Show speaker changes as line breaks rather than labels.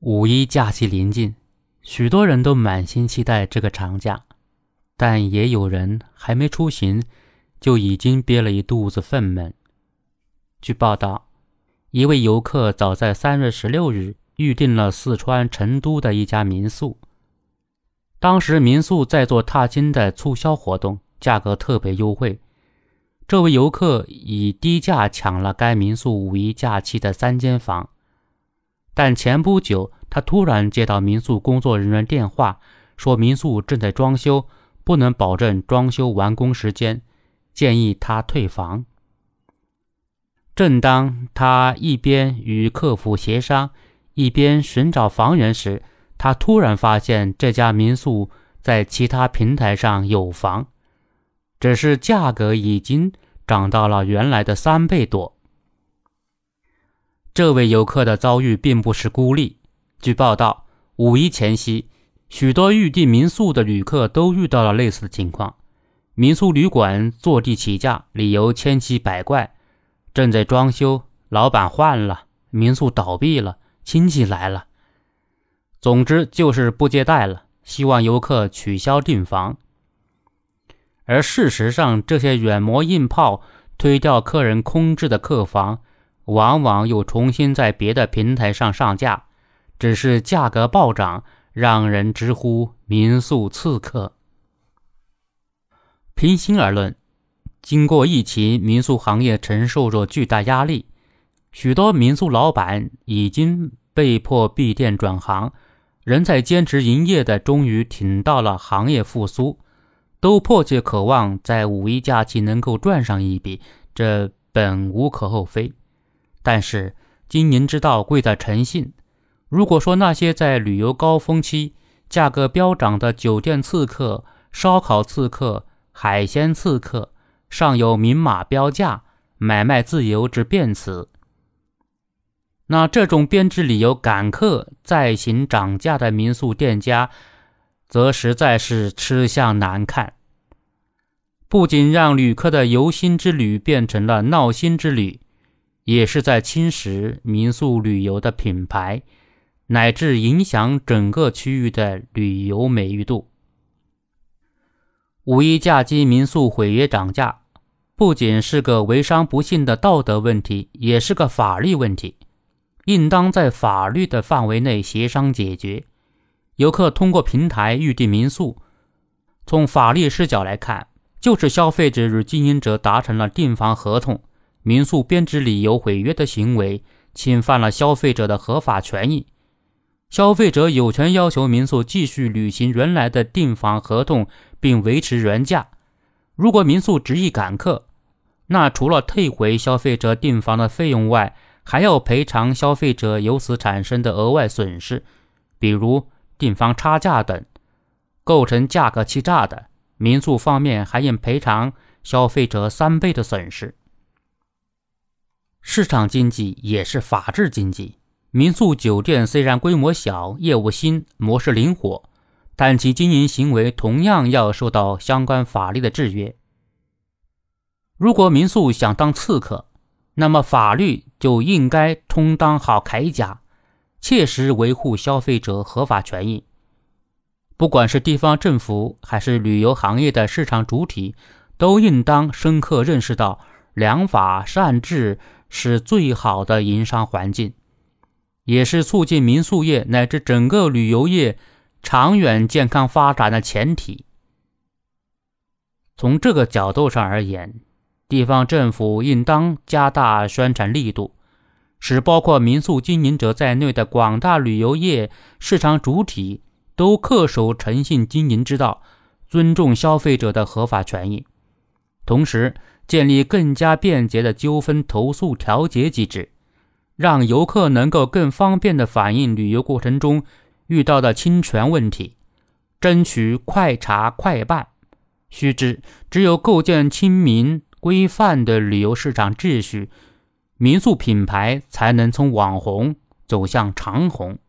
五一假期临近，许多人都满心期待这个长假，但也有人还没出行，就已经憋了一肚子愤懑。据报道，一位游客早在三月十六日预订了四川成都的一家民宿，当时民宿在做踏青的促销活动，价格特别优惠。这位游客以低价抢了该民宿五一假期的三间房。但前不久，他突然接到民宿工作人员电话，说民宿正在装修，不能保证装修完工时间，建议他退房。正当他一边与客服协商，一边寻找房源时，他突然发现这家民宿在其他平台上有房，只是价格已经涨到了原来的三倍多。这位游客的遭遇并不是孤立。据报道，五一前夕，许多预订民宿的旅客都遇到了类似的情况。民宿旅馆坐地起价，理由千奇百怪：正在装修，老板换了，民宿倒闭了，亲戚来了。总之就是不接待了，希望游客取消订房。而事实上，这些软磨硬泡、推掉客人空置的客房。往往又重新在别的平台上上架，只是价格暴涨，让人直呼民宿刺客。平心而论，经过疫情，民宿行业承受着巨大压力，许多民宿老板已经被迫闭店转行，仍在坚持营业的终于挺到了行业复苏，都迫切渴望在五一假期能够赚上一笔，这本无可厚非。但是经营之道贵在诚信。如果说那些在旅游高峰期价格飙涨的酒店刺客、烧烤刺客、海鲜刺客尚有明码标价、买卖自由之辩词，那这种编织理由赶客再行涨价的民宿店家，则实在是吃相难看。不仅让旅客的游心之旅变成了闹心之旅。也是在侵蚀民宿旅游的品牌，乃至影响整个区域的旅游美誉度。五一假期民宿毁约涨价，不仅是个为商不信的道德问题，也是个法律问题，应当在法律的范围内协商解决。游客通过平台预订民宿，从法律视角来看，就是消费者与经营者达成了订房合同。民宿编织理由毁约的行为侵犯了消费者的合法权益，消费者有权要求民宿继续履行原来的订房合同，并维持原价。如果民宿执意赶客，那除了退回消费者订房的费用外，还要赔偿消费者由此产生的额外损失，比如订房差价等。构成价格欺诈的，民宿方面还应赔偿消费者三倍的损失。市场经济也是法治经济。民宿酒店虽然规模小、业务新、模式灵活，但其经营行为同样要受到相关法律的制约。如果民宿想当刺客，那么法律就应该充当好铠甲，切实维护消费者合法权益。不管是地方政府还是旅游行业的市场主体，都应当深刻认识到良法善治。是最好的营商环境，也是促进民宿业乃至整个旅游业长远健康发展的前提。从这个角度上而言，地方政府应当加大宣传力度，使包括民宿经营者在内的广大旅游业市场主体都恪守诚信经营之道，尊重消费者的合法权益，同时。建立更加便捷的纠纷投诉调解机制，让游客能够更方便地反映旅游过程中遇到的侵权问题，争取快查快办。须知，只有构建亲民规范的旅游市场秩序，民宿品牌才能从网红走向长红。